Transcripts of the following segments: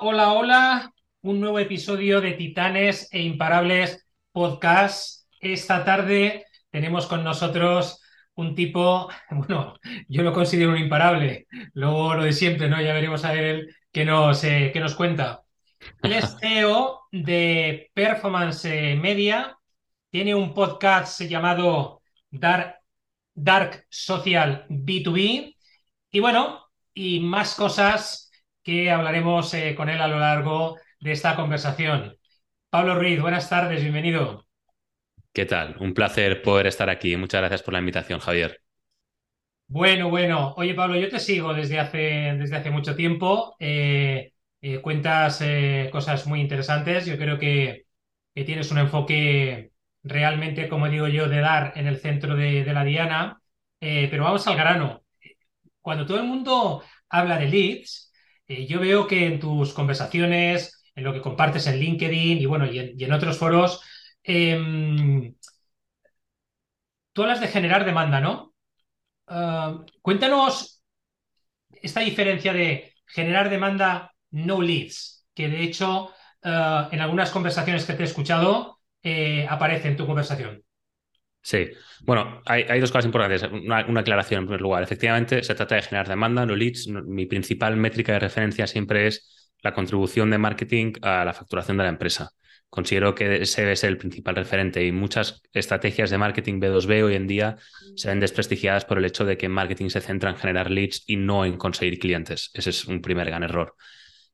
Hola, hola. Un nuevo episodio de Titanes e Imparables Podcast. Esta tarde tenemos con nosotros un tipo, bueno, yo lo considero un imparable. Luego lo de siempre, ¿no? Ya veremos a ver qué nos, eh, qué nos cuenta. Es CEO de Performance Media. Tiene un podcast llamado Dark, Dark Social B2B. Y bueno, y más cosas que hablaremos eh, con él a lo largo de esta conversación. Pablo Ruiz, buenas tardes, bienvenido. ¿Qué tal? Un placer poder estar aquí. Muchas gracias por la invitación, Javier. Bueno, bueno. Oye, Pablo, yo te sigo desde hace, desde hace mucho tiempo. Eh, eh, cuentas cosas muy interesantes. Yo creo que, tienes un enfoque realmente, como digo yo, de dar en el centro de, de la diana. pero vamos al grano. Cuando todo el mundo habla de leads, eh, yo veo que en tus conversaciones, en lo que compartes en LinkedIn y bueno, y en, otros foros, em, tú hablas de generar demanda, ¿no? Ah, cuéntanos esta diferencia de generar demanda no leads, que de hecho ah, en algunas conversaciones que te he escuchado eh, aparece en tu conversación. Sí, bueno, hay, dos cosas importantes. Una, aclaración en primer lugar. Efectivamente, se trata de generar demanda, no leads. Mi principal métrica de referencia siempre es la contribución de marketing a la facturación de la empresa. Considero que ese debe ser el principal referente y muchas estrategias de marketing B2B hoy en día se ven desprestigiadas por el hecho de que marketing se centra en generar leads y no en conseguir clientes. Ese es un primer gran error.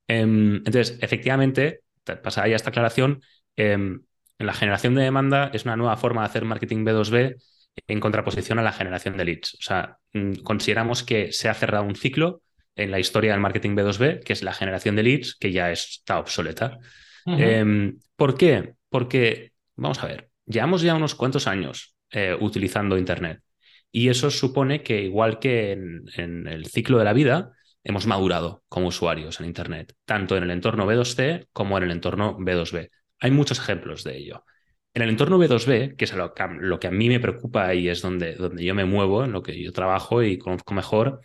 Em, entonces, efectivamente, pasada ya esta aclaración, em, en la generación de demanda es una nueva forma de hacer marketing B2B en contraposición a la generación de leads. O sea, mm, consideramos que se ha cerrado un ciclo en la historia del marketing B2B, que es la generación de leads, que ya está obsoleta. Em, ¿Por qué? Porque, vamos a ver, llevamos ya unos cuantos años eh, utilizando Internet. Y eso supone que, igual que en, el ciclo de la vida, hemos madurado como usuarios en Internet, tanto en el entorno B2C como en el entorno B2B. Hay muchos ejemplos de ello. En el entorno B2B, que es lo que, a mí me preocupa y es donde, donde yo me muevo, en lo que yo trabajo y conozco mejor,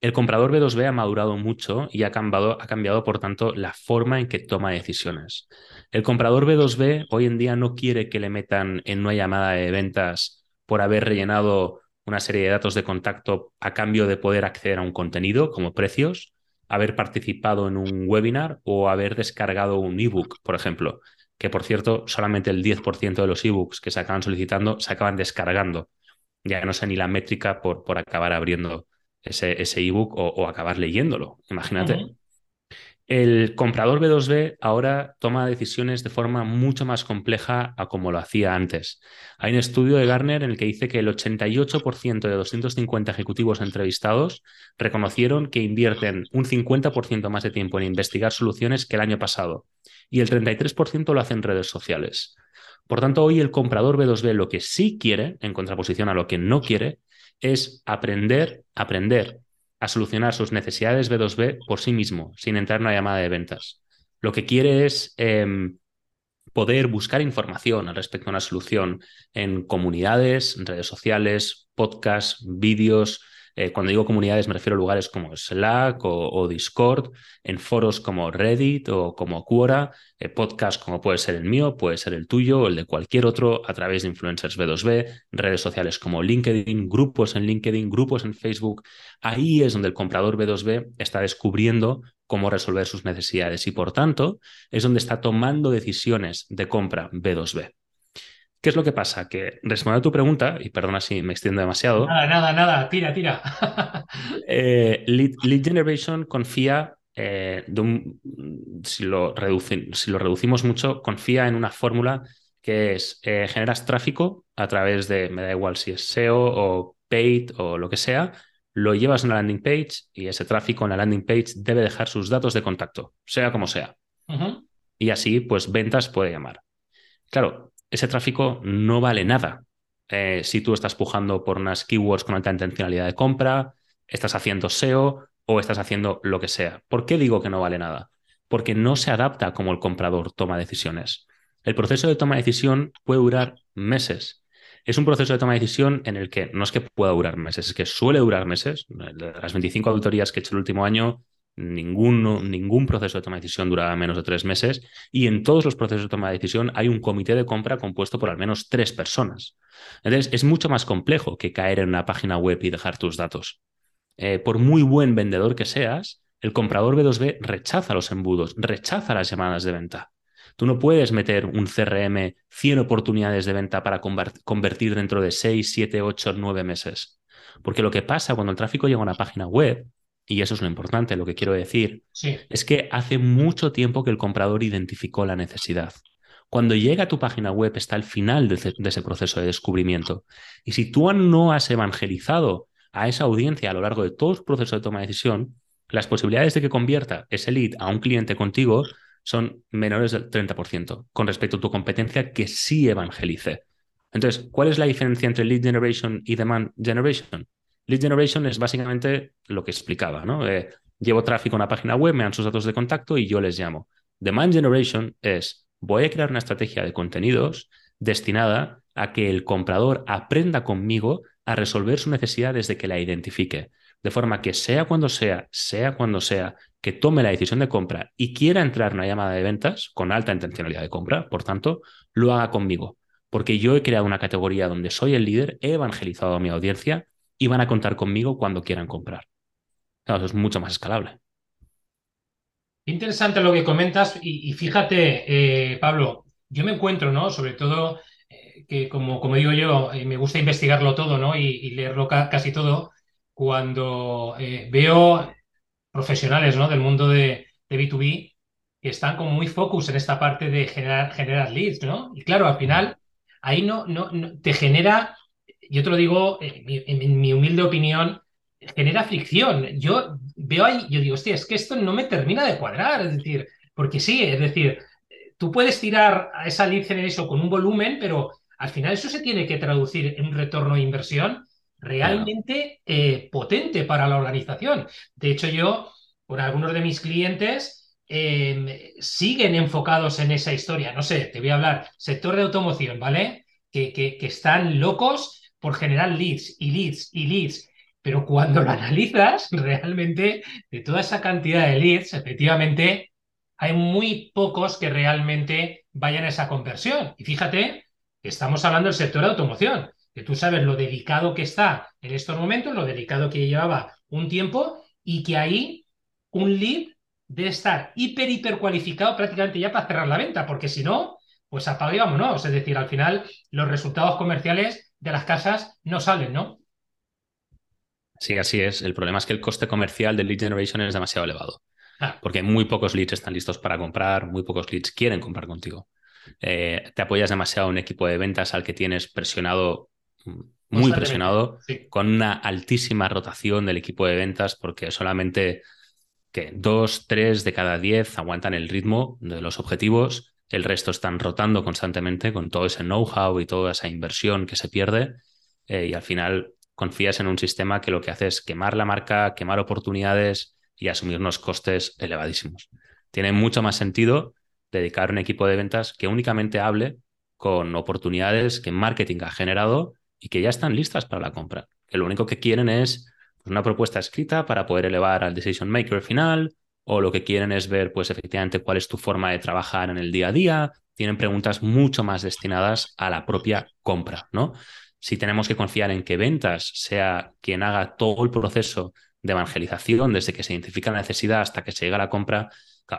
el comprador B2B ha madurado mucho y ha cambiado, ha cambiado, por tanto, la forma en que toma decisiones. El comprador B2B hoy en día no quiere que le metan en una llamada de ventas por haber rellenado una serie de datos de contacto a cambio de poder acceder a un contenido como precios, haber participado en un webinar o haber descargado un ebook, por ejemplo que por cierto, solamente el 10% de los ebooks que se acaban solicitando se acaban descargando. Ya no sé ni la métrica por, por acabar abriendo ese, ese ebook o, acabar leyéndolo. Imagínate. El comprador B2B ahora toma decisiones de forma mucho más compleja a como lo hacía antes. Hay un estudio de Garner en el que dice que el 88% de 250 ejecutivos entrevistados reconocieron que invierten un 50% más de tiempo en investigar soluciones que el año pasado y el 33% lo hace en redes sociales. Por tanto, hoy el comprador B2B lo que sí quiere, en contraposición a lo que no quiere, es aprender, aprender a solucionar sus necesidades B2B por sí mismo, sin entrar en una llamada de ventas. Lo que quiere es em, poder buscar información al respecto a una solución en comunidades, en redes sociales, podcasts, vídeos, eh, cuando digo comunidades me refiero a lugares como Slack o, Discord, en foros como Reddit o como Quora, eh, podcasts como puede ser el mío, puede ser el tuyo o el de cualquier otro a través de influencers B2B, redes sociales como LinkedIn, grupos en LinkedIn, grupos en Facebook. Ahí es donde el comprador B2B está descubriendo cómo resolver sus necesidades y por tanto es donde está tomando decisiones de compra B2B. ¿Qué es lo que pasa? Que respondiendo a tu pregunta, y perdona si me extiendo demasiado. Nada, nada, nada, tira, tira. Eh, lead, Generation confía, eh, de un, si, lo si, lo reducimos mucho, confía en una fórmula que es eh, generas tráfico a través de, me da igual si es SEO o paid o lo que sea, lo llevas a una landing page y ese tráfico en la landing page debe dejar sus datos de contacto, sea como sea. Y así, pues ventas puede llamar. Claro, ese tráfico no vale nada. Eh, si tú estás pujando por unas keywords con alta intencionalidad de compra, estás haciendo SEO o estás haciendo lo que sea. ¿Por qué digo que no vale nada? Porque no se adapta como el comprador toma decisiones. El proceso de toma de decisión puede durar meses. Es un proceso de toma de decisión en el que no es que pueda durar meses, es que suele durar meses. Las 25 auditorías que he hecho el último año, Ningún, ningún proceso de toma de decisión dura menos de tres meses y en todos los procesos de toma de decisión hay un comité de compra compuesto por al menos tres personas. Entonces, es mucho más complejo que caer en una página web y dejar tus datos. Eh, por muy buen vendedor que seas, el comprador B2B rechaza los embudos, rechaza las llamadas de venta. Tú no puedes meter un CRM 100 oportunidades de venta para convertir dentro de 6, 7, 8, 9 meses. Porque lo que pasa cuando el tráfico llega a una página web y eso es lo importante, lo que quiero decir, es que hace mucho tiempo que el comprador identificó la necesidad. Cuando llega a tu página web está al final de, ese proceso de descubrimiento. Y si tú no has evangelizado a esa audiencia a lo largo de todo el proceso de toma de decisión, las posibilidades de que convierta ese lead a un cliente contigo son menores del 30% con respecto a tu competencia que sí evangelice. Entonces, ¿cuál es la diferencia entre lead generation y demand generation? Lead generation es básicamente lo que explicaba, ¿no? Eh, llevo tráfico a una página web, me dan sus datos de contacto y yo les llamo. Demand generation es, voy a crear una estrategia de contenidos destinada a que el comprador aprenda conmigo a resolver su necesidad desde que la identifique. De forma que sea cuando sea, sea cuando sea, que tome la decisión de compra y quiera entrar en una llamada de ventas con alta intencionalidad de compra, por tanto, lo haga conmigo. Porque yo he creado una categoría donde soy el líder, he evangelizado a mi audiencia y van a contar conmigo cuando quieran comprar. eso es mucho más escalable. Interesante lo que comentas y, fíjate, eh, Pablo, yo me encuentro, ¿no? Sobre todo eh, que como, como digo yo, eh, me gusta investigarlo todo, ¿no? Y, leerlo casi todo. Cuando veo profesionales, ¿no? Del mundo de, B2B que están como muy focus en esta parte de generar, generar leads, ¿no? Y claro, al final, ahí no, no te genera yo te lo digo, en mi, humilde opinión, genera fricción. Yo veo ahí, yo digo, hostia, es que esto no me termina de cuadrar, es decir, porque sí, es decir, tú puedes tirar a esa lead generation con un volumen, pero al final eso se tiene que traducir en un retorno de inversión realmente eh, potente para la organización. De hecho, yo, con algunos de mis clientes, em, siguen enfocados en esa historia. No sé, te voy a hablar, sector de automoción, ¿vale? Que, que, que están locos por generar leads y leads y leads. Pero cuando lo analizas, realmente de toda esa cantidad de leads, efectivamente, hay muy pocos que realmente vayan a esa conversión. Y fíjate estamos hablando del sector de automoción, que tú sabes lo delicado que está en estos momentos, lo delicado que llevaba un tiempo y que ahí un lead debe estar hiper, hiper cualificado prácticamente ya para cerrar la venta, porque si no, pues apaga y vámonos. Es decir, al final los resultados comerciales de las casas no salen, ¿no? Sí, así es. El problema es que el coste comercial del lead generation es demasiado elevado. Ah. Porque muy pocos leads están listos para comprar, muy pocos leads quieren comprar contigo. Eh, te apoyas demasiado en un equipo de ventas al que tienes presionado, mm, muy presionado, con una altísima rotación del equipo de ventas, porque solamente que dos, tres de cada diez aguantan el ritmo de los objetivos el resto están rotando constantemente con todo ese know-how y toda esa inversión que se pierde eh, y al final confías en un sistema que lo que hace es quemar la marca, quemar oportunidades y asumir unos costes elevadísimos. Tiene mucho más sentido dedicar un equipo de ventas que únicamente hable con oportunidades que marketing ha generado y que ya están listas para la compra. Que lo único que quieren es una propuesta escrita para poder elevar al decision maker final o lo que quieren es ver, pues efectivamente, cuál es tu forma de trabajar en el día a día. Tienen preguntas mucho más destinadas a la propia compra, ¿no? Si tenemos que confiar en que ventas sea quien haga todo el proceso de evangelización, desde que se identifica la necesidad hasta que se llega a la compra,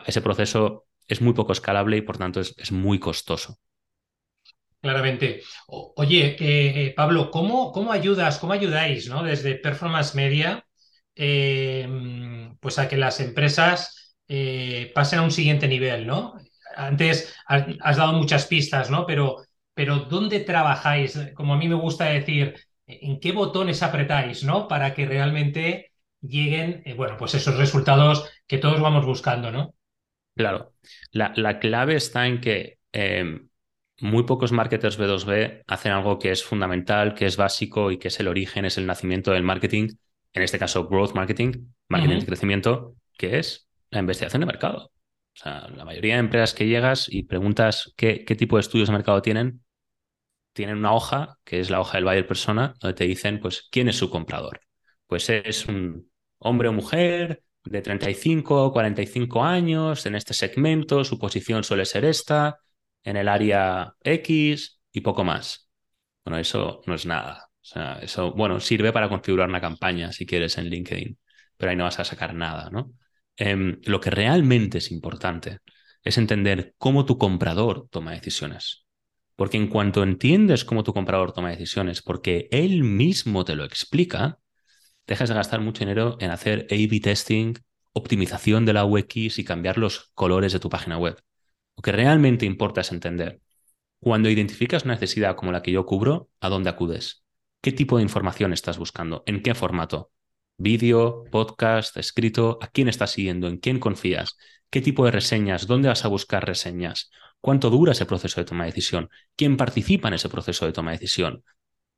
ese proceso es muy poco escalable y por tanto es, muy costoso. Claramente. oye, eh, Pablo, ¿cómo, ¿cómo ayudas, cómo ayudáis ¿no? desde Performance Media eh, pues a que las empresas eh, pasen a un siguiente nivel, ¿no? Antes has, dado muchas pistas, ¿no? Pero, pero ¿dónde trabajáis? Como a mí me gusta decir, ¿en qué botones apretáis, ¿no? Para que realmente lleguen, eh, bueno, pues esos resultados que todos vamos buscando, ¿no? Claro. La, la clave está en que em, muy pocos marketers B2B hacen algo que es fundamental, que es básico y que es el origen, es el nacimiento del marketing, en este caso growth marketing, marketing de crecimiento, que es la investigación de mercado. O sea, la mayoría de empresas que llegas y preguntas qué, qué tipo de estudios de mercado tienen, tienen una hoja, que es la hoja del buyer persona, donde te dicen, pues, quién es su comprador. Pues es un hombre o mujer de 35 o 45 años en este segmento, su posición suele ser esta, en el área X y poco más. Bueno, eso no es nada. O sea, eso, bueno, sirve para configurar una campaña si quieres en LinkedIn, pero ahí no vas a sacar nada, ¿no? Em, lo que realmente es importante es entender cómo tu comprador toma decisiones. Porque en cuanto entiendes cómo tu comprador toma decisiones, porque él mismo te lo explica, dejas de gastar mucho dinero en hacer A-B testing, optimización de la UX y cambiar los colores de tu página web. Lo que realmente importa es entender, cuando identificas una necesidad como la que yo cubro, ¿a dónde acudes? ¿Qué tipo de información estás buscando? ¿En qué formato? ¿Vídeo, podcast, escrito? ¿A quién estás siguiendo? ¿En quién confías? ¿Qué tipo de reseñas? ¿Dónde vas a buscar reseñas? ¿Cuánto dura ese proceso de toma de decisión? ¿Quién participa en ese proceso de toma de decisión?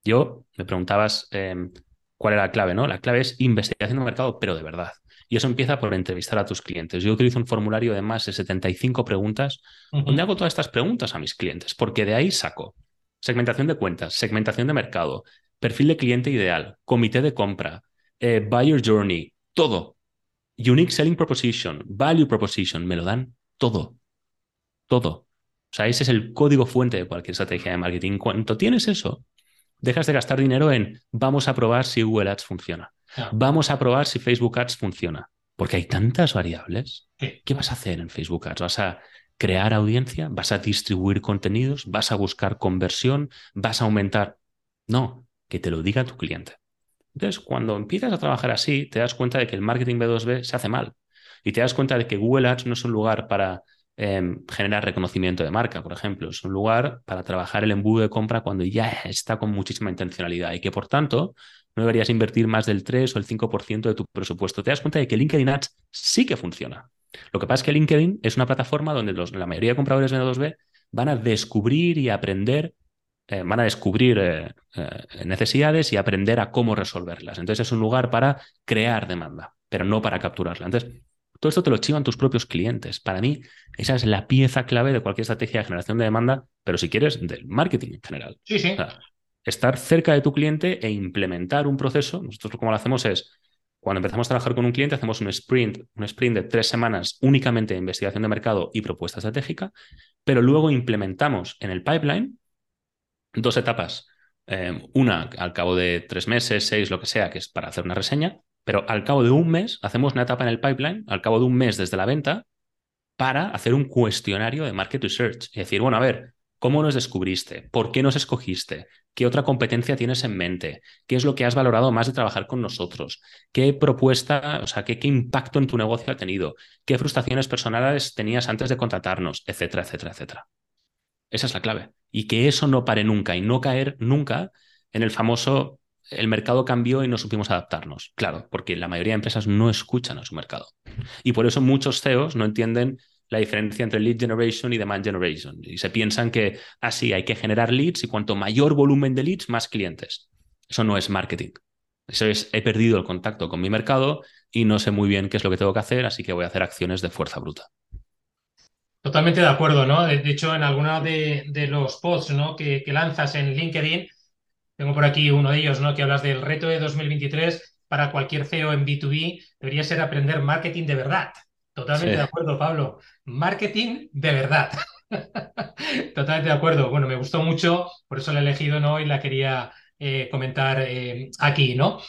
Yo me preguntabas em, cuál era la clave, ¿no? La clave es investigación de mercado, pero de verdad. Y eso empieza por entrevistar a tus clientes. Yo utilizo un formulario de más de 75 preguntas donde hago todas estas preguntas a mis clientes, porque de ahí saco segmentación de cuentas, segmentación de mercado, perfil de cliente ideal, comité de compra, eh, buyer journey, todo. Unique selling proposition, value proposition, me lo dan todo. Todo. O sea, ese es el código fuente de cualquier estrategia de marketing. Cuando tienes eso, dejas de gastar dinero en vamos a probar si Google Ads funciona. Vamos a probar si Facebook Ads funciona. Porque hay tantas variables. ¿Qué vas a hacer en Facebook Ads? ¿Vas a crear audiencia? ¿Vas a distribuir contenidos? ¿Vas a buscar conversión? ¿Vas a aumentar? No, que te lo diga tu cliente. Entonces, cuando empiezas a trabajar así, te das cuenta de que el marketing B2B se hace mal. Y te das cuenta de que Google Ads no es un lugar para Em, generar reconocimiento de marca, por ejemplo. Es un lugar para trabajar el embudo de compra cuando ya está con muchísima intencionalidad y que, por tanto, no deberías invertir más del 3 o el 5% de tu presupuesto. Te das cuenta de que LinkedIn Ads sí que funciona. Lo que pasa es que LinkedIn es una plataforma donde la mayoría de compradores de 2B van a descubrir y aprender, eh, van a descubrir eh, eh, necesidades y aprender a cómo resolverlas. Entonces es un lugar para crear demanda, pero no para capturarla. Entonces, todo esto te lo chivan tus propios clientes. Para mí, esa es la pieza clave de cualquier estrategia de generación de demanda, pero si quieres, del marketing en general. Sí, sí. estar cerca de tu cliente e implementar un proceso. Nosotros como lo hacemos es, cuando empezamos a trabajar con un cliente, hacemos un sprint, un sprint de tres semanas únicamente de investigación de mercado y propuesta estratégica, pero luego implementamos en el pipeline dos etapas. Eh, una al cabo de tres meses, seis, lo que sea, que es para hacer una reseña, pero al cabo de un mes hacemos una etapa en el pipeline, al cabo de un mes desde la venta, para hacer un cuestionario de market research y decir, bueno, a ver, ¿cómo nos descubriste? ¿Por qué nos escogiste? ¿Qué otra competencia tienes en mente? ¿Qué es lo que has valorado más de trabajar con nosotros? ¿Qué propuesta, o sea, qué, qué impacto en tu negocio ha tenido? ¿Qué frustraciones personales tenías antes de contratarnos? Etcétera, etcétera, etcétera. Esa es la clave. Y que eso no pare nunca y no caer nunca en el famoso el mercado cambió y no supimos adaptarnos. Claro, porque la mayoría de empresas no escuchan a su mercado. Y por eso muchos CEOs no entienden la diferencia entre lead generation y demand generation. Y se piensan que así ah, hay que generar leads y cuanto mayor volumen de leads, más clientes. Eso no es marketing. Eso es, he perdido el contacto con mi mercado y no sé muy bien qué es lo que tengo que hacer, así que voy a hacer acciones de fuerza bruta. Totalmente de acuerdo, ¿no? De, hecho, en algunos de, los posts ¿no? que, que lanzas en LinkedIn, tengo por aquí uno de ellos, ¿no? Que hablas del reto de 2023 para cualquier CEO en B2B, debería ser aprender marketing de verdad. Totalmente de acuerdo, Pablo. Marketing de verdad. Totalmente de acuerdo. Bueno, me gustó mucho, por eso la he elegido, ¿no? Y la quería eh, comentar eh, aquí, ¿no?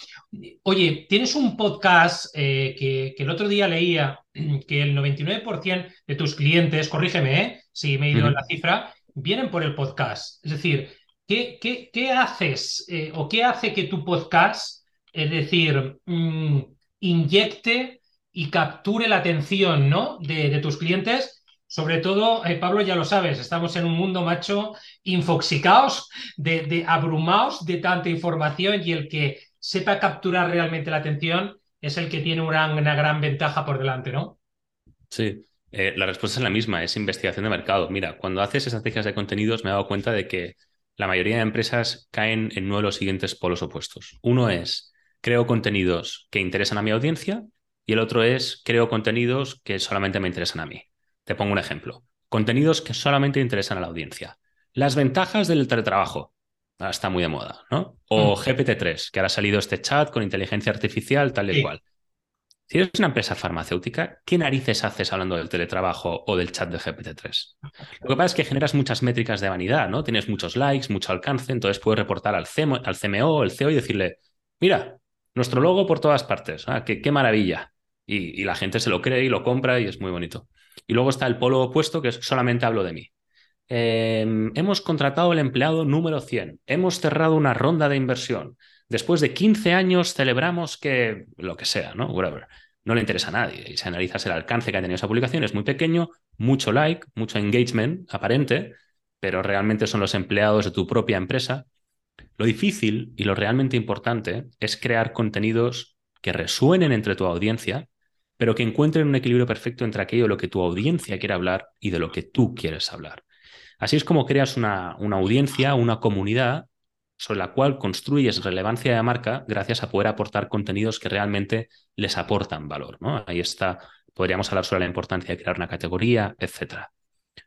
Oye, tienes un podcast eh, que, el otro día leía que el 99% de tus clientes, corrígeme, si me he ido en la cifra, vienen por el podcast. Es decir, ¿Qué, haces eh, o qué hace que tu podcast, es decir, mm, inyecte y capture la atención ¿no? de, tus clientes? Sobre todo, eh, Pablo, ya lo sabes, estamos en un mundo macho infoxicados, de, de abrumados de tanta información y el que sepa capturar realmente la atención es el que tiene una, gran ventaja por delante, ¿no? Sí, eh, la respuesta es la misma, es investigación de mercado. Mira, cuando haces estrategias de contenidos me he dado cuenta de que la mayoría de empresas caen en uno de los siguientes polos opuestos. Uno es, creo contenidos que interesan a mi audiencia y el otro es, creo contenidos que solamente me interesan a mí. Te pongo un ejemplo. Contenidos que solamente interesan a la audiencia. Las ventajas del teletrabajo. Ahora está muy de moda, ¿no? O mm. GPT-3, que ahora ha salido este chat con inteligencia artificial, tal y cual. Si eres una empresa farmacéutica, ¿qué narices haces hablando del teletrabajo o del chat de GPT-3? Lo que pasa es que generas muchas métricas de vanidad, ¿no? Tienes muchos likes, mucho alcance, entonces puedes reportar al, CMO, al CMO, el CEO y decirle, mira, nuestro logo por todas partes, ah, qué, qué, maravilla. Y, y, la gente se lo cree y lo compra y es muy bonito. Y luego está el polo opuesto, que es solamente hablo de mí. Eh, hemos contratado el empleado número 100, hemos cerrado una ronda de inversión, Después de 15 años celebramos que lo que sea, ¿no? Whatever. No le interesa a nadie. Y si analizas el alcance que ha tenido esa publicación, es muy pequeño, mucho like, mucho engagement aparente, pero realmente son los empleados de tu propia empresa. Lo difícil y lo realmente importante es crear contenidos que resuenen entre tu audiencia, pero que encuentren un equilibrio perfecto entre aquello de lo que tu audiencia quiere hablar y de lo que tú quieres hablar. Así es como creas una, una audiencia, una comunidad sobre la cual construyes relevancia de marca gracias a poder aportar contenidos que realmente les aportan valor. ¿no? Ahí está, podríamos hablar sobre la importancia de crear una categoría, etc.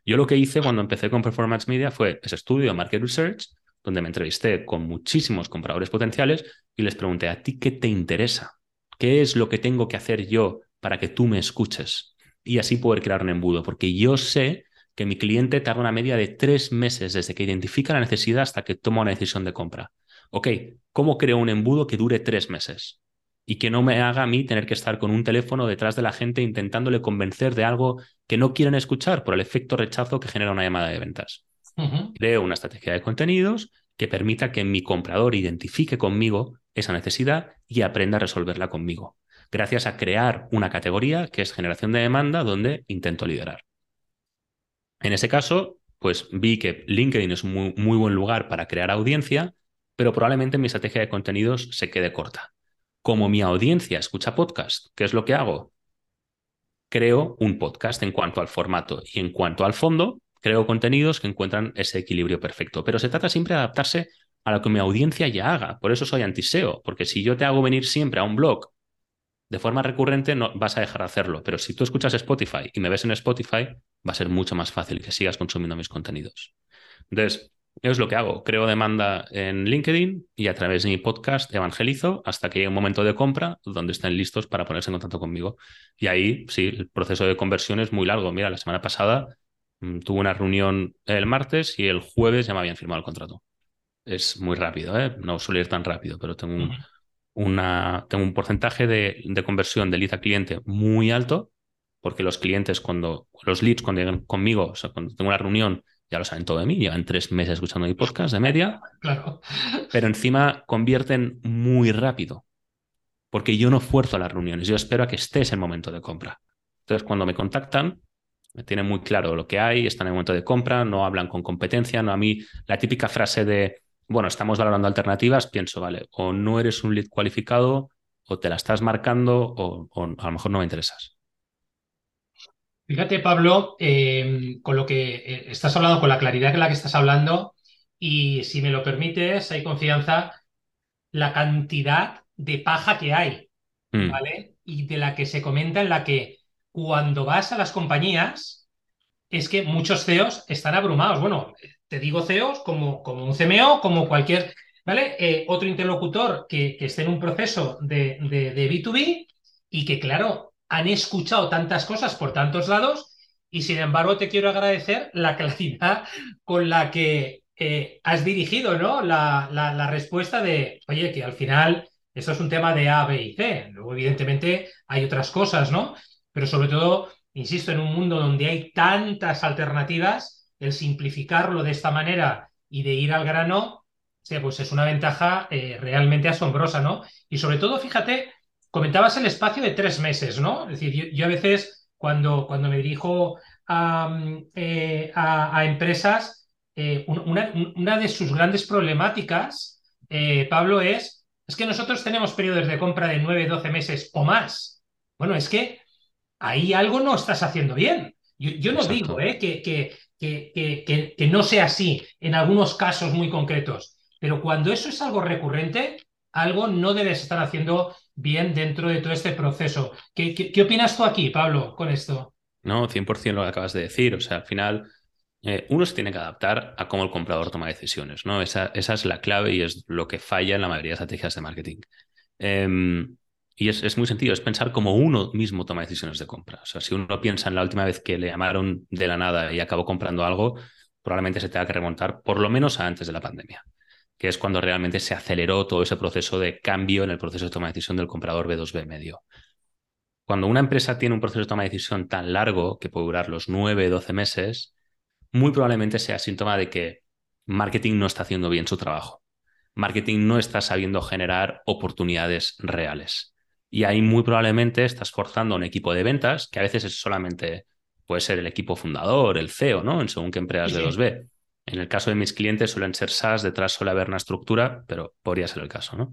Yo lo que hice cuando empecé con Performance Media fue ese estudio Market Research, donde me entrevisté con muchísimos compradores potenciales y les pregunté, ¿a ti qué te interesa? ¿Qué es lo que tengo que hacer yo para que tú me escuches? Y así poder crear un embudo, porque yo sé que mi cliente tarda una media de tres meses desde que identifica la necesidad hasta que toma una decisión de compra. Ok, ¿cómo creo un embudo que dure tres meses? Y que no me haga a mí tener que estar con un teléfono detrás de la gente intentándole convencer de algo que no quieren escuchar por el efecto rechazo que genera una llamada de ventas. Creo una estrategia de contenidos que permita que mi comprador identifique conmigo esa necesidad y aprenda a resolverla conmigo, gracias a crear una categoría que es generación de demanda donde intento liderar. En ese caso, pues vi que LinkedIn es un muy, muy buen lugar para crear audiencia, pero probablemente mi estrategia de contenidos se quede corta. Como mi audiencia escucha podcast, ¿qué es lo que hago? Creo un podcast en cuanto al formato y en cuanto al fondo, creo contenidos que encuentran ese equilibrio perfecto. Pero se trata siempre de adaptarse a lo que mi audiencia ya haga. Por eso soy antiseo, porque si yo te hago venir siempre a un blog de forma recurrente, no vas a dejar de hacerlo. Pero si tú escuchas Spotify y me ves en Spotify, va a ser mucho más fácil que sigas consumiendo mis contenidos. Entonces, es lo que hago. Creo demanda en LinkedIn y a través de mi podcast evangelizo hasta que llegue un momento de compra donde estén listos para ponerse en contacto conmigo. Y ahí, sí, el proceso de conversión es muy largo. Mira, la semana pasada mm, tuve una reunión el martes y el jueves ya me habían firmado el contrato. Es muy rápido, ¿eh? No suele ir tan rápido, pero tengo un, una, tengo un porcentaje de, de conversión de lead a cliente muy alto porque los clientes cuando, los leads cuando llegan conmigo, o sea, cuando tengo una reunión, ya lo saben todo de mí, llevan tres meses escuchando mi podcast de media, claro. pero encima convierten muy rápido, porque yo no fuerzo las reuniones, yo espero a que estés en el momento de compra. Entonces, cuando me contactan, me tienen muy claro lo que hay, están en el momento de compra, no hablan con competencia, no a mí la típica frase de, bueno, estamos valorando alternativas, pienso, vale, o no eres un lead cualificado, o te la estás marcando, o, o a lo mejor no me interesas. Fíjate, Pablo, eh, con lo que eh, estás hablando, con la claridad con la que estás hablando, y si me lo permites, hay confianza, la cantidad de paja que hay, mm. ¿vale? Y de la que se comenta en la que cuando vas a las compañías, es que muchos CEOs están abrumados. Bueno, te digo CEOs como, como un CMO, como cualquier, ¿vale? Eh, otro interlocutor que, que, esté en un proceso de, de, de B2B y que, claro, han escuchado tantas cosas por tantos lados y sin embargo te quiero agradecer la claridad con la que eh, has dirigido ¿no? La, la, respuesta de, oye, que al final esto es un tema de A, B y C. Luego, evidentemente, hay otras cosas, ¿no? Pero sobre todo, insisto, en un mundo donde hay tantas alternativas, el simplificarlo de esta manera y de ir al grano, pues es una ventaja eh, realmente asombrosa, ¿no? Y sobre todo, fíjate, Comentabas el espacio de tres meses, ¿no? Es decir, yo, a veces cuando, cuando me dirijo a, mm, eh, empresas, eh, una, de sus grandes problemáticas, eh, Pablo, es, es que nosotros tenemos periodos de compra de nueve, doce meses o más. Bueno, es que ahí algo no estás haciendo bien. Yo, no digo que, que, que, que, no sea así en algunos casos muy concretos, pero cuando eso es algo recurrente, algo no debes estar haciendo bien dentro de todo este proceso. ¿Qué, opinas tú aquí, Pablo, con esto? No, 100% lo que acabas de decir. O sea, al final eh, uno se tiene que adaptar a cómo el comprador toma decisiones, ¿no? Esa, es la clave y es lo que falla en la mayoría de estrategias de marketing. Em, Y es, es, muy sencillo, es pensar como uno mismo toma decisiones de compra. O sea, si uno piensa en la última vez que le llamaron de la nada y acabó comprando algo, probablemente se tenga que remontar por lo menos a antes de la pandemia, que es cuando realmente se aceleró todo ese proceso de cambio en el proceso de toma de decisión del comprador B2B medio. Cuando una empresa tiene un proceso de toma de decisión tan largo, que puede durar los 9, 12 meses, muy probablemente sea síntoma de que marketing no está haciendo bien su trabajo. Marketing no está sabiendo generar oportunidades reales. Y ahí muy probablemente estás forzando a un equipo de ventas, que a veces es solamente, puede ser el equipo fundador, el CEO, ¿no? En según qué empresas de 2B. En el caso de mis clientes suelen ser SaaS, detrás suele haber una estructura, pero podría ser el caso, ¿no?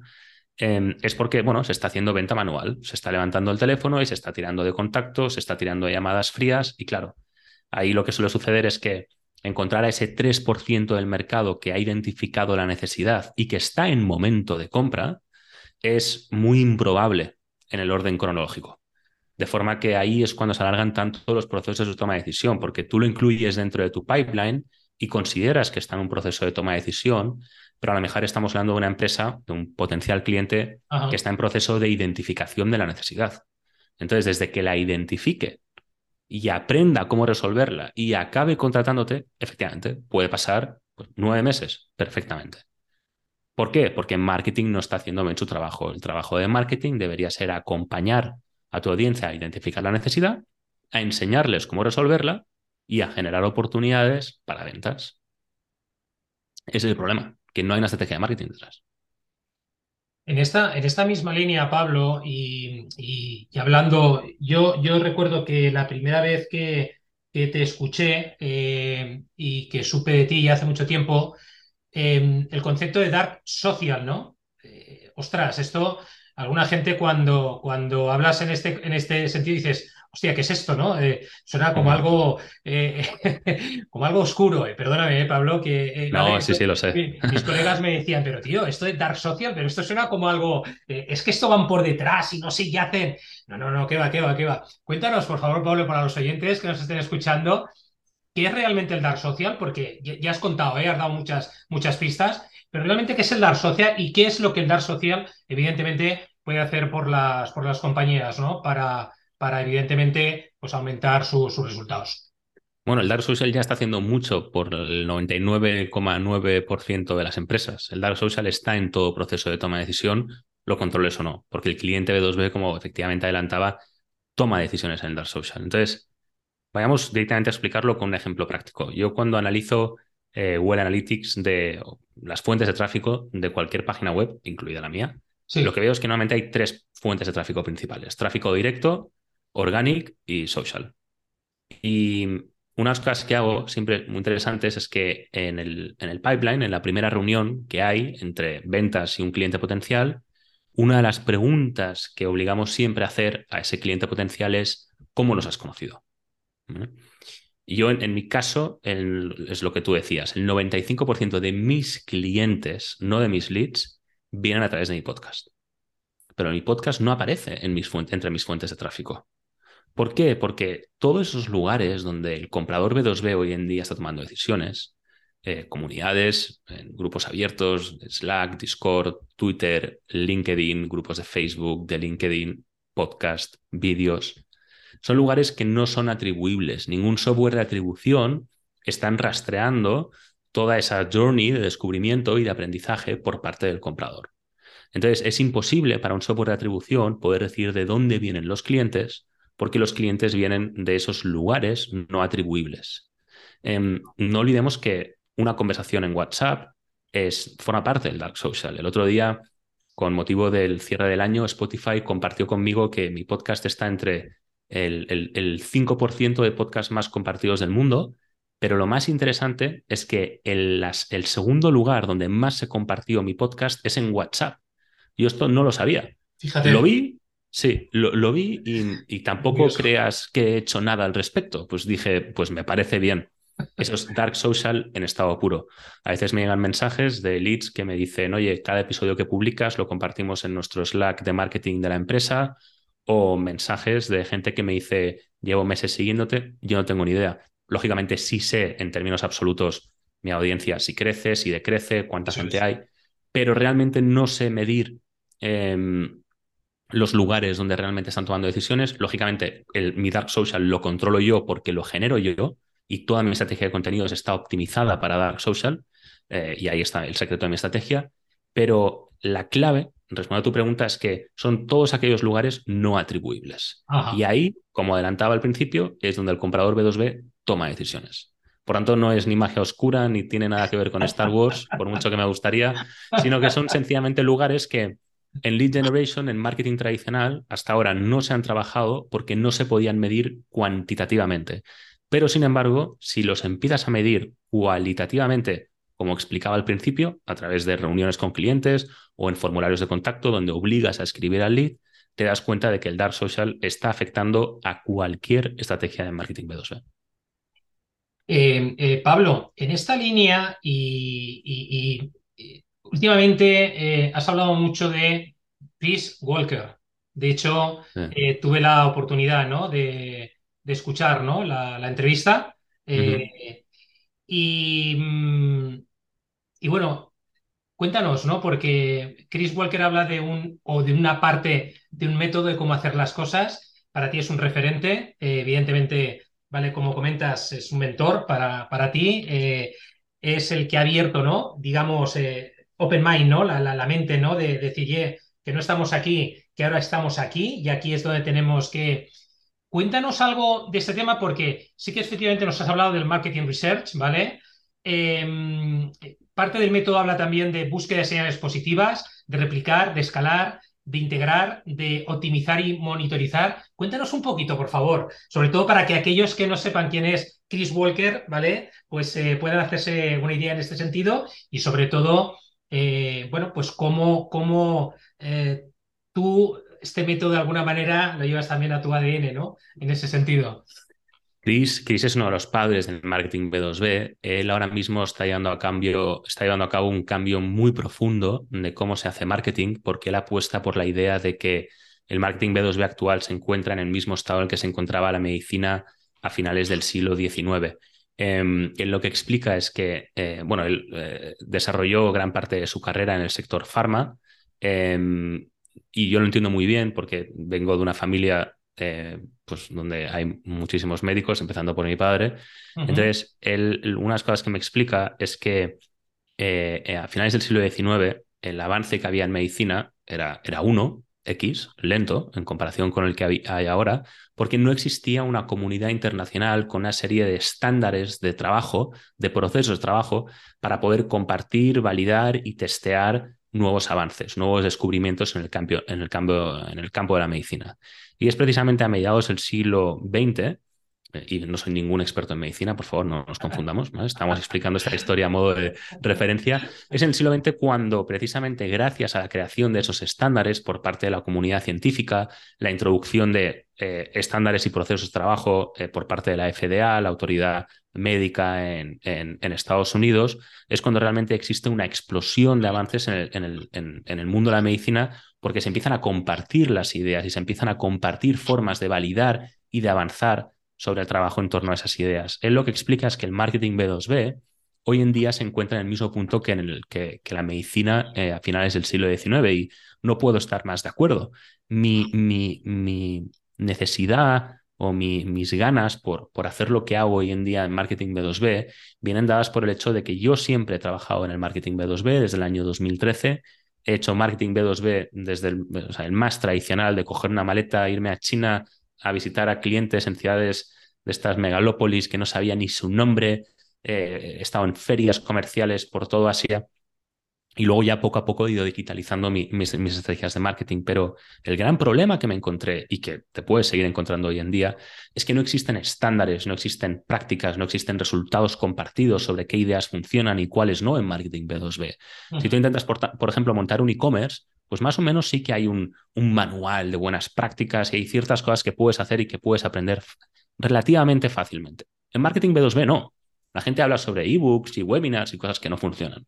Em, es porque, bueno, se está haciendo venta manual, se está levantando el teléfono y se está tirando de contactos, se está tirando llamadas frías y claro, ahí lo que suele suceder es que encontrar a ese 3% del mercado que ha identificado la necesidad y que está en momento de compra es muy improbable en el orden cronológico. De forma que ahí es cuando se alargan tanto los procesos de toma de decisión, porque tú lo incluyes dentro de tu pipeline y consideras que está en un proceso de toma de decisión, pero a lo mejor estamos hablando de una empresa, de un potencial cliente que está en proceso de identificación de la necesidad. Entonces, desde que la identifique y aprenda cómo resolverla y acabe contratándote, efectivamente, puede pasar pues, nueve meses perfectamente. ¿Por qué? Porque marketing no está haciendo bien su trabajo. El trabajo de marketing debería ser acompañar a tu audiencia a identificar la necesidad, a enseñarles cómo resolverla y a generar oportunidades para ventas. Ese es el problema, que no hay una estrategia de marketing detrás. En esta, en esta misma línea, Pablo, y, hablando, yo, yo recuerdo que la primera vez que, te escuché eh, y que supe de ti ya hace mucho tiempo, em, el concepto de dark social, ¿no? Eh, ostras, esto, alguna gente cuando, cuando hablas en este, en este sentido dices, hostia, ¿qué es esto? ¿no? Eh, suena como algo, eh, como algo oscuro. Eh. Perdóname, Pablo, que... no, sí, sí, lo sé. Mis colegas me decían, pero tío, esto es Dark Social, pero esto suena como algo... es que esto van por detrás y no sé qué hacen. No, no, no, qué va, qué va, qué va. Cuéntanos, por favor, Pablo, para los oyentes que nos estén escuchando, ¿qué es realmente el Dark Social? Porque ya, has contado, has dado muchas, muchas pistas, pero realmente, ¿qué es el Dark Social y qué es lo que el Dark Social, evidentemente, puede hacer por las, por las compañías, ¿no? Para para evidentemente pues, aumentar sus resultados. Bueno, el Dark Social ya está haciendo mucho por el 99,9% de las empresas. El Dark Social está en todo proceso de toma de decisión, lo controles o no, porque el cliente B2B, como efectivamente adelantaba, toma decisiones en el Dark Social. Entonces, vayamos directamente a explicarlo con un ejemplo práctico. Yo cuando analizo eh, Web Analytics de las fuentes de tráfico de cualquier página web, incluida la mía, lo que veo es que normalmente hay tres fuentes de tráfico principales. Tráfico directo, organic y social. Y unas cosas que hago siempre muy interesantes es que en el, en el pipeline, en la primera reunión que hay entre ventas y un cliente potencial, una de las preguntas que obligamos siempre a hacer a ese cliente potencial es ¿cómo los has conocido? Y yo, en, mi caso, es lo que tú decías, el 95% de mis clientes, no de mis leads, vienen a través de mi podcast. Pero mi podcast no aparece en mis entre mis fuentes de tráfico. ¿Por qué? Porque todos esos lugares donde el comprador B2B hoy en día está tomando decisiones, eh, comunidades, grupos abiertos, Slack, Discord, Twitter, LinkedIn, grupos de Facebook, de LinkedIn, podcast, vídeos, son lugares que no son atribuibles. Ningún software de atribución están rastreando toda esa journey de descubrimiento y de aprendizaje por parte del comprador. Entonces, es imposible para un software de atribución poder decir de dónde vienen los clientes porque los clientes vienen de esos lugares no atribuibles. Em, no olvidemos que una conversación en WhatsApp es, forma parte del Dark Social. El otro día, con motivo del cierre del año, Spotify compartió conmigo que mi podcast está entre el, el 5% de podcasts más compartidos del mundo, pero lo más interesante es que el, el segundo lugar donde más se compartió mi podcast es en WhatsApp. Yo esto no lo sabía. Fíjate. Lo vi Sí, lo, vi y, tampoco creas que he hecho nada al respecto. Pues dije, pues me parece bien. Eso es dark social en estado puro. A veces me llegan mensajes de leads que me dicen, oye, cada episodio que publicas lo compartimos en nuestro Slack de marketing de la empresa, o mensajes de gente que me dice, llevo meses siguiéndote, yo no tengo ni idea. Lógicamente sí sé en términos absolutos mi audiencia si crece, si decrece, cuánta gente hay, pero realmente no sé medir em, los lugares donde realmente están tomando decisiones. Lógicamente, el, mi Dark Social lo controlo yo porque lo genero yo y toda mi estrategia de contenidos está optimizada para Dark Social eh, y ahí está el secreto de mi estrategia. Pero la clave, respondiendo a tu pregunta, es que son todos aquellos lugares no atribuibles. Y ahí, como adelantaba al principio, es donde el comprador B2B toma decisiones. Por tanto, no es ni magia oscura ni tiene nada que ver con Star Wars, por mucho que me gustaría, sino que son sencillamente lugares que en lead generation, en marketing tradicional, hasta ahora no se han trabajado porque no se podían medir cuantitativamente. Pero, sin embargo, si los empiezas a medir cualitativamente, como explicaba al principio, a través de reuniones con clientes o en formularios de contacto donde obligas a escribir al lead, te das cuenta de que el dark social está afectando a cualquier estrategia de marketing B2B. Eh, eh, Pablo, en esta línea y últimamente eh, has hablado mucho de Chris Walker. De hecho, eh, tuve la oportunidad ¿no? de, escuchar ¿no? la, entrevista. Eh, y, mm, y, bueno, cuéntanos, ¿no? Porque Chris Walker habla de un o de una parte de un método de cómo hacer las cosas. Para ti es un referente, evidentemente, vale, como comentas, es un mentor para, para ti. es el que ha abierto, ¿no? Digamos, open mind, ¿no? La, la, mente, ¿no? De, decir, que no estamos aquí, que ahora estamos aquí y aquí es donde tenemos que... Cuéntanos algo de este tema porque sí que efectivamente nos has hablado del marketing research, ¿vale? Em, parte del método habla también de búsqueda de señales positivas, de replicar, de escalar, de integrar, de optimizar y monitorizar. Cuéntanos un poquito, por favor, sobre todo para que aquellos que no sepan quién es Chris Walker, ¿vale? Pues eh, puedan hacerse una idea en este sentido y sobre todo eh, bueno, pues cómo, cómo eh, tú este método de alguna manera lo llevas también a tu ADN, ¿no? En ese sentido. Chris, Chris es uno de los padres del marketing B2B. Él ahora mismo está llevando, a cambio, está llevando a cabo un cambio muy profundo de cómo se hace marketing, porque él apuesta por la idea de que el marketing B2B actual se encuentra en el mismo estado en el que se encontraba la medicina a finales del siglo XIX. Eh, él lo que explica es que, eh, bueno, él eh, desarrolló gran parte de su carrera en el sector farma em, y yo lo entiendo muy bien porque vengo de una familia eh, pues, donde hay muchísimos médicos, empezando por mi padre. Entonces, él, unas cosas que me explica es que a finales del siglo XIX el avance que había en medicina era, era uno, X, lento, en comparación con el que hay ahora, porque no existía una comunidad internacional con una serie de estándares de trabajo, de procesos de trabajo, para poder compartir, validar y testear nuevos avances, nuevos descubrimientos en el, cambio, en el, cambio, en el campo de la medicina. Y es precisamente a mediados del siglo XX y no soy ningún experto en medicina, por favor, no nos confundamos, estamos explicando esta historia a modo de referencia, es en el siglo XX cuando precisamente gracias a la creación de esos estándares por parte de la comunidad científica, la introducción de eh, estándares y procesos de trabajo eh, por parte de la FDA, la autoridad médica en, Estados Unidos, es cuando realmente existe una explosión de avances en el mundo de la medicina porque se empiezan a compartir las ideas y se empiezan a compartir formas de validar y de avanzar sobre el trabajo en torno a esas ideas. Él lo que explica es que el marketing B2B hoy en día se encuentra en el mismo punto que, en el, que, la medicina eh, a finales del siglo XIX y no puedo estar más de acuerdo. Mi, mi, mi necesidad o mis ganas por, por hacer lo que hago hoy en día en marketing B2B vienen dadas por el hecho de que yo siempre he trabajado en el marketing B2B desde el año 2013. He hecho marketing B2B desde el, el más tradicional de coger una maleta, irme a China, a visitar a clientes en ciudades de estas megalópolis que no sabía ni su nombre, eh, he estado en ferias comerciales por todo Asia y luego ya poco a poco he ido digitalizando mis, estrategias de marketing. Pero el gran problema que me encontré y que te puedes seguir encontrando hoy en día es que no existen estándares, no existen prácticas, no existen resultados compartidos sobre qué ideas funcionan y cuáles no en marketing B2B. Si tú intentas, por ejemplo, montar un e-commerce, pues más o menos sí que hay un, manual de buenas prácticas y hay ciertas cosas que puedes hacer y que puedes aprender relativamente fácilmente. En marketing B2B no. La gente habla sobre ebooks y webinars y cosas que no funcionan.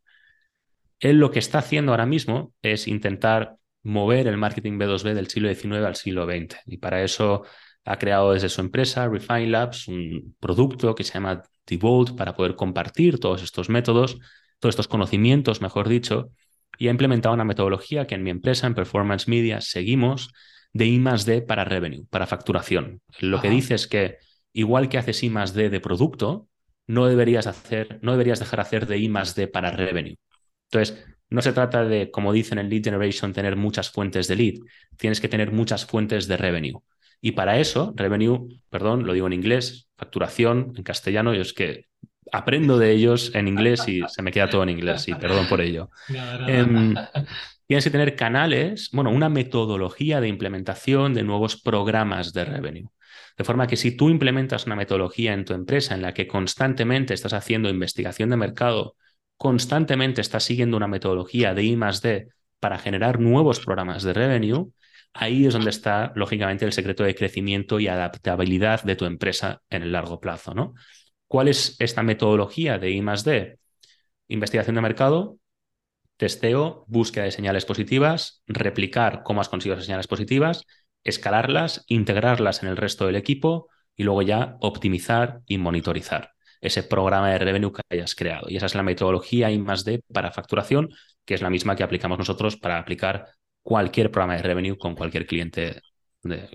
Él lo que está haciendo ahora mismo es intentar mover el marketing B2B del siglo XIX al siglo XX. Y para eso ha creado desde su empresa, Refine Labs, un producto que se llama Devolt para poder compartir todos estos métodos, todos estos conocimientos, mejor dicho, y ha implementado una metodología que en mi empresa, en Performance Media, seguimos de I más D para revenue, para facturación. Lo que dice es que igual que haces I más D de producto, no deberías hacer, no deberías dejar hacer de I más D para revenue. Entonces, no se trata de, como dicen en lead generation, tener muchas fuentes de lead. Tienes que tener muchas fuentes de revenue. Y para eso, revenue, perdón, lo digo en inglés, facturación en castellano, yo es que aprendo de ellos en inglés y se me queda todo en inglés, y perdón por ello. Em, tienes que tener canales, bueno, una metodología de implementación de nuevos programas de revenue. De forma que si tú implementas una metodología en tu empresa en la que constantemente estás haciendo investigación de mercado, constantemente estás siguiendo una metodología de I más D para generar nuevos programas de revenue, Ahí es donde está, lógicamente, el secreto de crecimiento y adaptabilidad de tu empresa en el largo plazo. ¿no? ¿Cuál es esta metodología de I D? Investigación de mercado, testeo, búsqueda de señales positivas, replicar cómo has conseguido esas señales positivas, escalarlas, integrarlas en el resto del equipo y luego ya optimizar y monitorizar ese programa de revenue que hayas creado. Y esa es la metodología I D para facturación, que es la misma que aplicamos nosotros para aplicar cualquier programa de revenue con cualquier cliente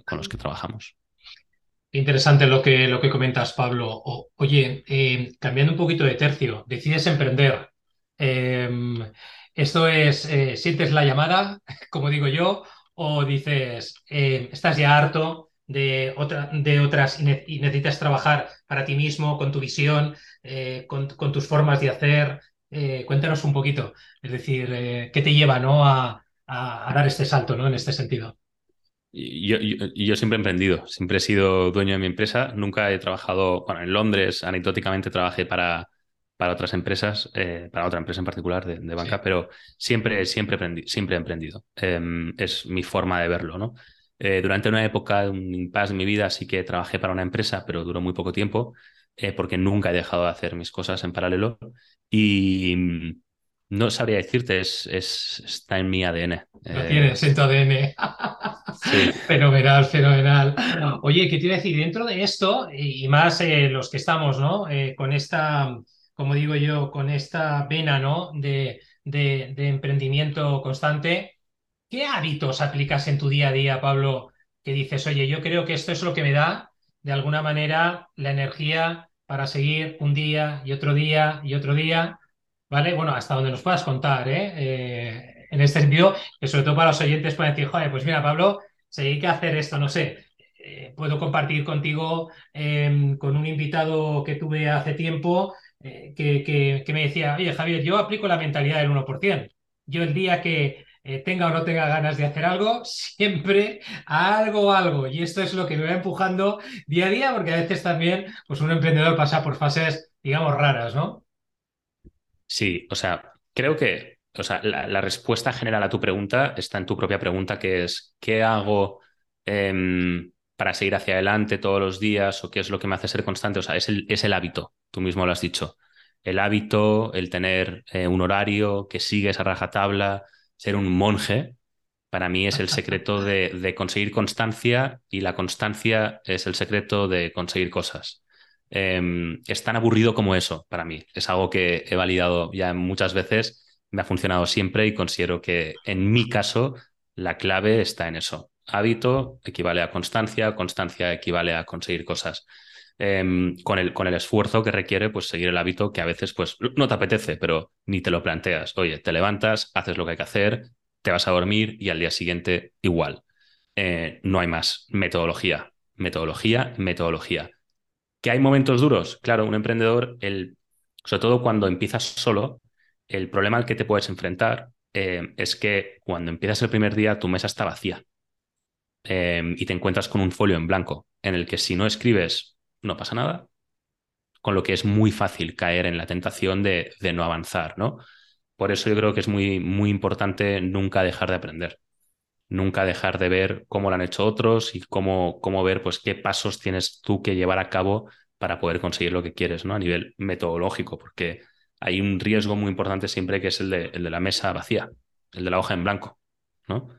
con los que trabajamos. Interesante lo que, lo que comentas, Pablo. oye, eh, cambiando un poquito de tercio, decides emprender. Em, esto es, eh, sientes la llamada, como digo yo, o dices, eh, estás ya harto de, otra, de otras y, necesitas trabajar para ti mismo, con tu visión, con, con, tus formas de hacer. cuéntanos un poquito, es decir, ¿qué te lleva ¿no? a, a, dar este salto, ¿no? En este sentido. Yo, yo, siempre he emprendido, siempre he sido dueño de mi empresa, nunca he trabajado, bueno, en Londres anecdóticamente trabajé para, para otras empresas, eh, para otra empresa en particular de, banca, pero siempre, siempre, siempre he emprendido. Em, es mi forma de verlo, ¿no? Eh, durante una época, un impasse de mi vida, sí que trabajé para una empresa, pero duró muy poco tiempo, eh, porque nunca he dejado de hacer mis cosas en paralelo. Y, no sabría decirte, es, está en mi ADN. Lo eh, tienes en tu ADN. Fenomenal, fenomenal. Oye, ¿qué te iba decir? Dentro de esto, y más eh, los que estamos, ¿no? Eh, con esta, como digo yo, con esta vena, ¿no? De, emprendimiento constante, ¿qué hábitos aplicas en tu día a día, Pablo? Que dices, oye, yo creo que esto es lo que me da, de alguna manera, la energía para seguir un día y otro día y otro día ¿vale? Bueno, hasta donde nos puedas contar, ¿eh? ¿eh? en este sentido, que sobre todo para los oyentes pueden decir, joder, pues mira, Pablo, si hay que hacer esto, no sé, eh, puedo compartir contigo em, con un invitado que tuve hace tiempo eh, que, que, me decía, oye, Javier, yo aplico la mentalidad del 1%. Yo el día que tenga o no tenga ganas de hacer algo, siempre algo, algo. Y esto es lo que me va empujando día a día, porque a veces también, pues un emprendedor pasa por fases, digamos, raras, ¿no? Sí, o sea, creo que o sea, la, respuesta general a tu pregunta está en tu propia pregunta, que es, ¿qué hago em, para seguir hacia adelante todos los días o qué es lo que me hace ser constante? O sea, es el, es el hábito, tú mismo lo has dicho. El hábito, el tener eh, un horario que sigues a rajatabla, ser un monje, para mí es el secreto de, de conseguir constancia y la constancia es el secreto de conseguir cosas. Em, es tan aburrido como eso para mí. Es algo que he validado ya muchas veces, me ha funcionado siempre y considero que en mi caso la clave está en eso. Hábito equivale a constancia, constancia equivale a conseguir cosas. Em, con, el, con el esfuerzo que requiere pues seguir el hábito que a veces pues no te apetece, pero ni te lo planteas. Oye, te levantas, haces lo que hay que hacer, te vas a dormir y al día siguiente igual. Eh, no hay más. Metodología, metodología, metodología. ¿Que hay momentos duros? Claro, un emprendedor, el, sobre todo cuando empiezas solo, el problema al que te puedes enfrentar eh, es que cuando empiezas el primer día tu mesa está vacía em, y te encuentras con un folio en blanco en el que si no escribes no pasa nada, con lo que es muy fácil caer en la tentación de, de no avanzar, ¿no? Por eso yo creo que es muy, muy importante nunca dejar de aprender nunca dejar de ver cómo lo han hecho otros y cómo, cómo ver pues, qué pasos tienes tú que llevar a cabo para poder conseguir lo que quieres, ¿no? A nivel metodológico, porque hay un riesgo muy importante siempre que es el de, la mesa vacía, el de la hoja en blanco, ¿no?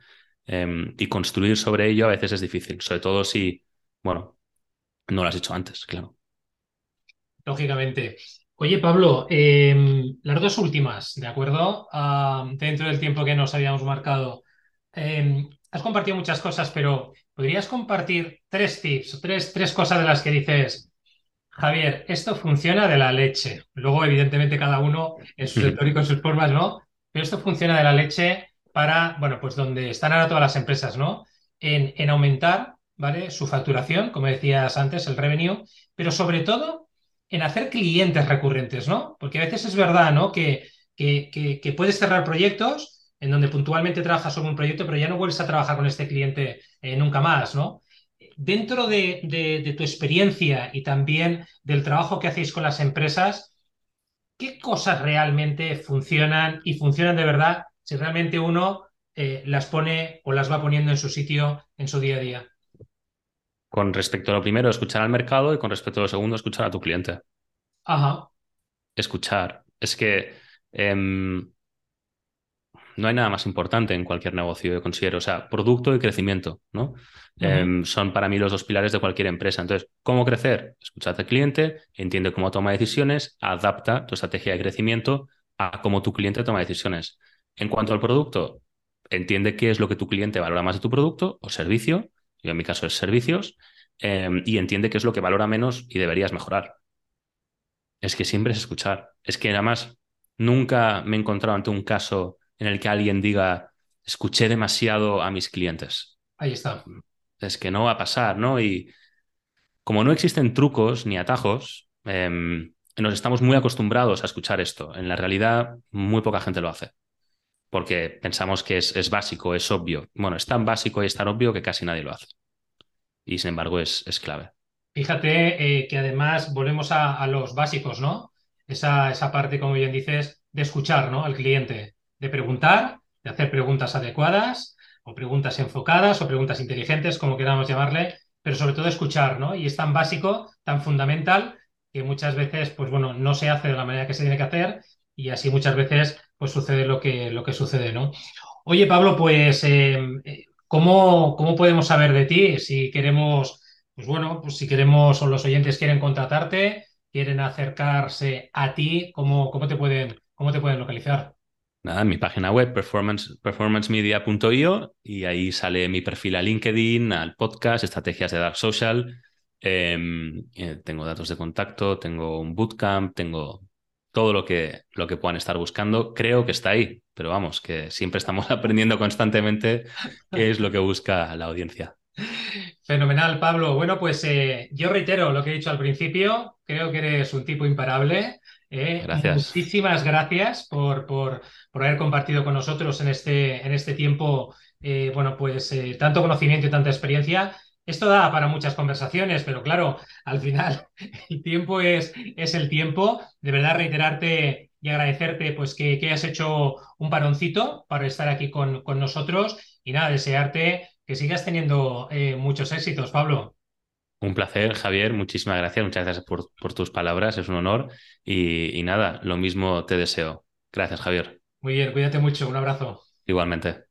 Em, y construir sobre ello a veces es difícil, sobre todo si, bueno, no lo has hecho antes, claro. Lógicamente. Oye, Pablo, em, las dos últimas, ¿de acuerdo? Ah, dentro del tiempo que nos habíamos marcado. Em, has compartido muchas cosas, pero ¿podrías compartir tres tips, tres, tres cosas de las que dices, Javier, esto funciona de la leche? Luego, evidentemente, cada uno en su sector y con sus formas, ¿no? Pero esto funciona de la leche para, bueno, pues donde están ahora todas las empresas, ¿no? En, en aumentar, ¿vale? Su facturación, como decías antes, el revenue, pero sobre todo en hacer clientes recurrentes, ¿no? Porque a veces es verdad, ¿no? Que, que, que, puedes cerrar proyectos en donde puntualmente trabajas sobre un proyecto, pero ya no vuelves a trabajar con este cliente eh, nunca más, ¿no? Dentro de, de, de, tu experiencia y también del trabajo que hacéis con las empresas, ¿qué cosas realmente funcionan y funcionan de verdad si realmente uno eh, las pone o las va poniendo en su sitio en su día a día? Con respecto a lo primero, escuchar al mercado y con respecto a lo segundo, escuchar a tu cliente. Ajá. Escuchar. Es que em, no hay nada más importante en cualquier negocio, yo considero. O sea, producto y crecimiento, ¿no? Em, son para mí los dos pilares de cualquier empresa. Entonces, ¿cómo crecer? Escucha al cliente, entiende cómo toma decisiones, adapta tu estrategia de crecimiento a cómo tu cliente toma decisiones. En cuanto al producto, entiende qué es lo que tu cliente valora más de tu producto o servicio yo en mi caso es servicios, em, y entiende qué es lo que valora menos y deberías mejorar. Es que siempre es escuchar. Es que nada más nunca me he encontrado ante un caso en el que alguien diga, escuché demasiado a mis clientes. Ahí está. Es que no va a pasar, ¿no? Y como no existen trucos ni atajos, em, nos estamos muy acostumbrados a escuchar esto. En la realidad, muy poca gente lo hace porque pensamos que es, básico, es obvio. Bueno, es tan básico y es tan obvio que casi nadie lo hace. Y sin embargo es, es clave. Fíjate eh, que además volvemos a, los básicos, ¿no? Esa, esa parte, como bien dices, de escuchar ¿no? al cliente, de preguntar, de hacer preguntas adecuadas o preguntas enfocadas o preguntas inteligentes, como queramos llamarle, pero sobre todo escuchar, ¿no? Y es tan básico, tan fundamental, que muchas veces, pues bueno, no se hace de la manera que se tiene que hacer y así muchas veces pues sucede lo que, lo que sucede, ¿no? Oye, Pablo, pues em, eh, ¿cómo, ¿cómo, podemos saber de ti? Si queremos, pues bueno, pues si queremos o los oyentes quieren contratarte, quieren acercarse a ti, ¿cómo, cómo, te, pueden, cómo te pueden localizar? Mi página web, performance, performancemedia.io, y ahí sale mi perfil a LinkedIn, al podcast, estrategias de Dark Social. Em, eh, tengo datos de contacto, tengo un bootcamp, tengo todo lo que, lo que puedan estar buscando. Creo que está ahí, pero vamos, que siempre estamos aprendiendo constantemente qué es lo que busca la audiencia. Fenomenal, Pablo. Bueno, pues eh, yo reitero lo que he dicho al principio. Creo que eres un tipo imparable. Eh. Gracias. Muchísimas gracias por, por, por, haber compartido con nosotros en este, en este tiempo, eh, bueno, pues tanto conocimiento y tanta experiencia. Esto da para muchas conversaciones, pero claro, al final el tiempo es, es el tiempo. De verdad, reiterarte y agradecerte pues que, que hayas hecho un paroncito para estar aquí con, con, nosotros y nada, desearte que sigas teniendo eh, muchos éxitos, Pablo. Un placer, Javier. Muchísimas gracias. Muchas gracias por, por tus palabras. Es un honor. Y, y nada, lo mismo te deseo. Gracias, Javier. Muy bien, cuídate mucho. Un abrazo. Igualmente.